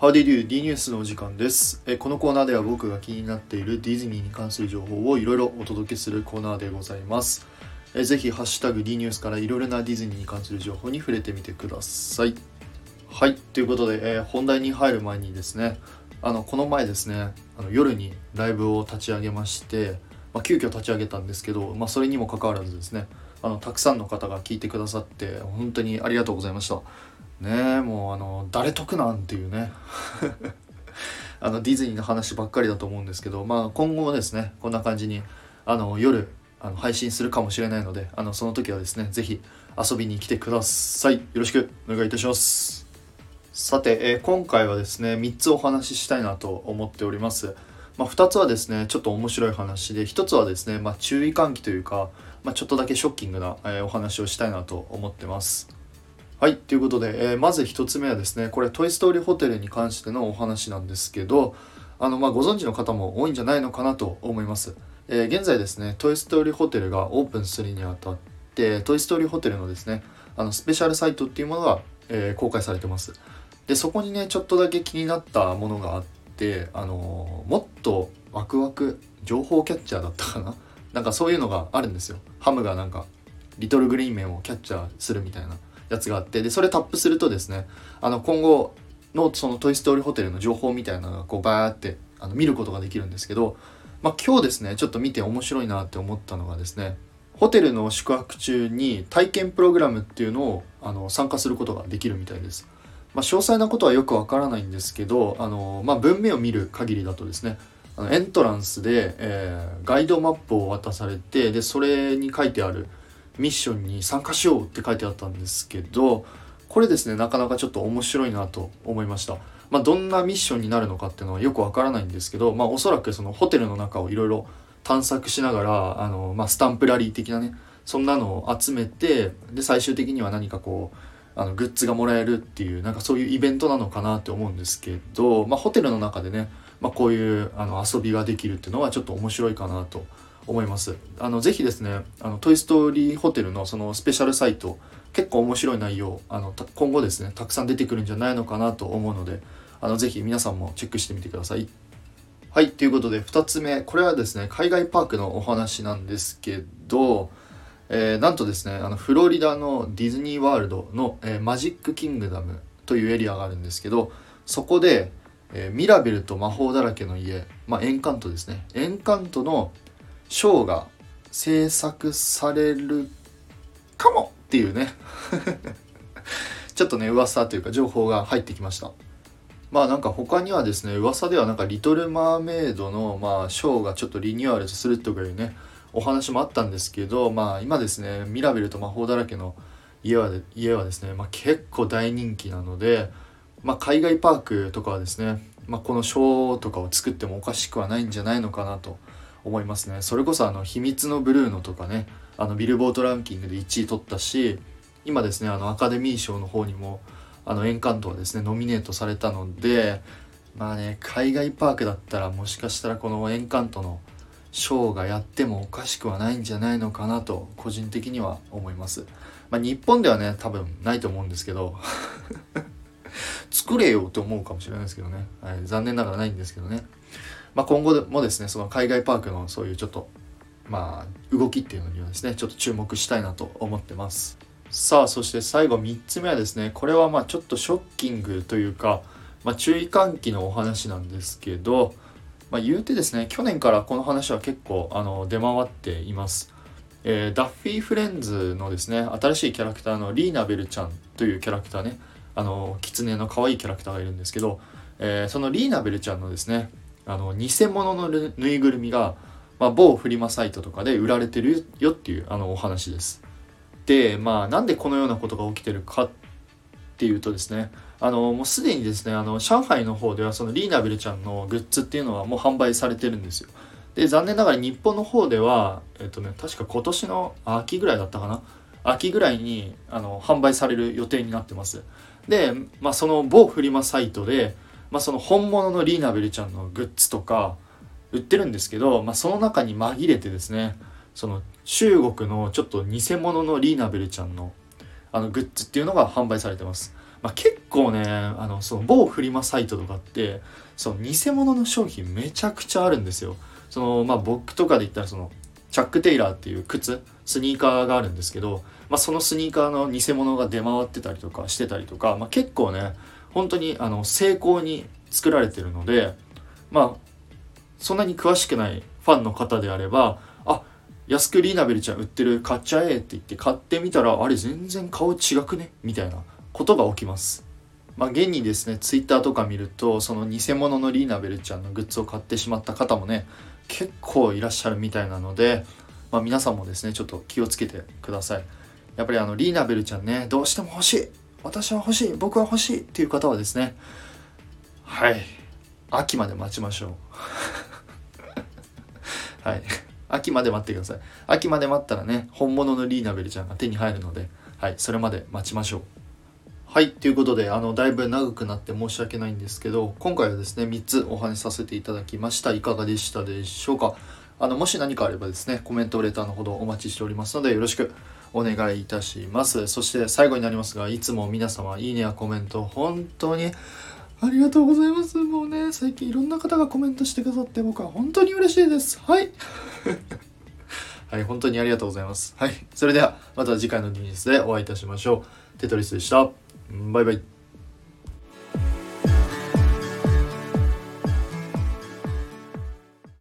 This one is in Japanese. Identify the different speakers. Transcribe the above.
Speaker 1: How did you? D ニュースのお時間ですえ。このコーナーでは僕が気になっているディズニーに関する情報をいろいろお届けするコーナーでございます。えぜひ、ハッシュタグ D ニュースからいろいろなディズニーに関する情報に触れてみてください。はい、ということで、え本題に入る前にですね、あのこの前ですねあの夜にライブを立ち上げまして、まあ、急遽立ち上げたんですけど、まあ、それにもかかわらずですねあのたくさんの方が聞いてくださって本当にありがとうございましたねもうあの誰得なんていうね。あのディズニーの話ばっかりだと思うんですけど、まあ、今後もですねこんな感じにあの夜あの配信するかもしれないのであのその時はですね是非遊びに来てください。よろしくお願いいたします。さて、えー今回はですね3つお話ししたいなと思っております、まあ、2つはですねちょっと面白い話で1つはですね、まあ、注意喚起というか、まあ、ちょっとだけショッキングな、えーお話をしたいなと思ってます。はいということで、えーまず1つ目はですねこれ「トイ・ストーリーホテル」に関してのお話なんですけどあの、まあ、ご存知の方も多いんじゃないのかなと思います、えー現在ですね「トイ・ストーリーホテル」がオープンするにあたって「トイ・ストーリーホテル」のですねあのスペシャルサイトっていうものが、えー公開されてます。でそこにねちょっとだけ気になったものがあってあのもっとワクワク情報キャッチャーだったかな？なんかそういうのがあるんですよ。ハムがなんかリトルグリーンメンをキャッチャーするみたいな。やつがあってでそれタップするとですねあの今後のそのトイ・ストーリーホテルの情報みたいなのがこうバーってあの見ることができるんですけど、まあ、今日ですねちょっと見て面白いなって思ったのがですねホテルの宿泊中に体験プログラムっていうのをあの参加することができるみたいです。まあ、詳細なことはよくわからないんですけどあの、まあ、文面を見る限りだとですねあのエントランスで、えーガイドマップを渡されてでそれに書いてあるミッションに参加しようって書いてあったんですけどこれですねなかなかちょっと面白いなと思いました。まあ、どんなミッションになるのかっていうのはよくわからないんですけど、まあ、おそらくそのホテルの中をいろいろ探索しながらあの、まあ、スタンプラリー的なねそんなのを集めてで最終的には何かこうあのグッズがもらえるっていうなんかそういうイベントなのかなって思うんですけど、まあ、ホテルの中でね、まあ、こういうあの遊びができるっていうのはちょっと面白いかなと思います。あのぜひですねあのトイ・ストーリーホテルのそのスペシャルサイト結構面白い内容あの今後ですねたくさん出てくるんじゃないのかなと思うのであのぜひ皆さんもチェックしてみてください。はいということで2つ目これはですね海外パークのお話なんですけどえーなんとですねあのフロリダのディズニーワールドの、えーマジックキングダムというエリアがあるんですけどそこで、えーミラベルと魔法だらけの家、まあ、エンカントですね。エンカントのショーが制作されるかもっていうね。ちょっとね噂というか情報が入ってきました。まあなんか他にはですね噂ではなんか「リトル・マーメイドの」まあ、ショーがちょっとリニューアルするとかいうねお話もあったんですけどまあ今ですねミラベルと魔法だらけの家はで家はですね、まあ、結構大人気なので、まあ、海外パークとかはですね、まあ、このショーとかを作ってもおかしくはないんじゃないのかなと思いますね。それこそあの「秘密のブルーノ」とかねあのビルボートランキングで1位取ったし今ですねあのアカデミー賞の方にもあのエンカントはですねノミネートされたのでまあね海外パークだったらもしかしたらこのエンカントのショーがやってもおかしくはないんじゃないのかなと個人的には思います。まあ、日本ではね多分ないと思うんですけど 作れよと思うかもしれないですけどね、はい、残念ながらないんですけどね、まあ、今後もですねその海外パークのそういうちょっとまあ動きっていうのにはですねちょっと注目したいなと思ってます。さあそして最後3つ目はですねこれはまあちょっとショッキングというか、まあ、注意喚起のお話なんですけど、まあ、言うてですね去年からこの話は結構あの出回っています。えーダッフィー・フレンズのですね新しいキャラクターのリーナベルちゃんというキャラクターねあの狐の可愛いキャラクターがいるんですけど、えーそのリーナベルちゃんのですねあの偽物のぬいぐるみが、まあ、某フリマサイトとかで売られてるよっていうあのお話です。でまあなんでこのようなことが起きてるかっていうとですねあのもうすでにですねあの上海の方ではそのリーナベルちゃんのグッズっていうのはもう販売されてるんですよ。で残念ながら日本の方ではえっとね確か今年の秋ぐらいだったかな？秋ぐらいにあの販売される予定になってます。で、まあ、その某フリマサイトで、まあ、その本物のリーナベルちゃんのグッズとか売ってるんですけど、まあ、その中に紛れてですねその中国のちょっと偽物のリーナベルちゃんのあのグッズっていうのが販売されてます。まあ、結構ねあのその某フリマサイトとかってその偽物の商品めちゃくちゃあるんですよ。そのまあ僕とかで言ったらそのチャック・テイラーっていう靴スニーカーがあるんですけど、まあ、そのスニーカーの偽物が出回ってたりとかしてたりとか、まあ、結構ね本当にあの成功に作られてるのでまあそんなに詳しくないファンの方であればあ安くリーナベルちゃん売ってる買っちゃえって言って買ってみたらあれ全然顔違くね？みたいなことが起きます。まあ現にですねツイッターとか見るとその偽物のリーナベルちゃんのグッズを買ってしまった方もね結構いらっしゃるみたいなので、まあ、皆さんもですねちょっと気をつけてください。やっぱりあのリーナベルちゃんねどうしても欲しい私は欲しい僕は欲しいっていう方はですねはい秋まで待ちましょう。はい秋まで待ってください。秋まで待ったらね本物のリーナベルちゃんが手に入るのではいそれまで待ちましょう。はいということであのだいぶ長くなって申し訳ないんですけど今回はですね3つお話しさせていただきました。いかがでしたでしょうか？あのもし何かあればですねコメントレターのほどお待ちしておりますのでよろしく。お願いいたしますそして最後になりますがいつも皆様いいねやコメント本当にありがとうございます。もうね、最近いろんな方がコメントしてくださって僕は本当に嬉しいです。はい。はい、本当にありがとうございます。はい。それでは、また次回のニュースでお会いいたしましょう。テトリスでした。バイバイ。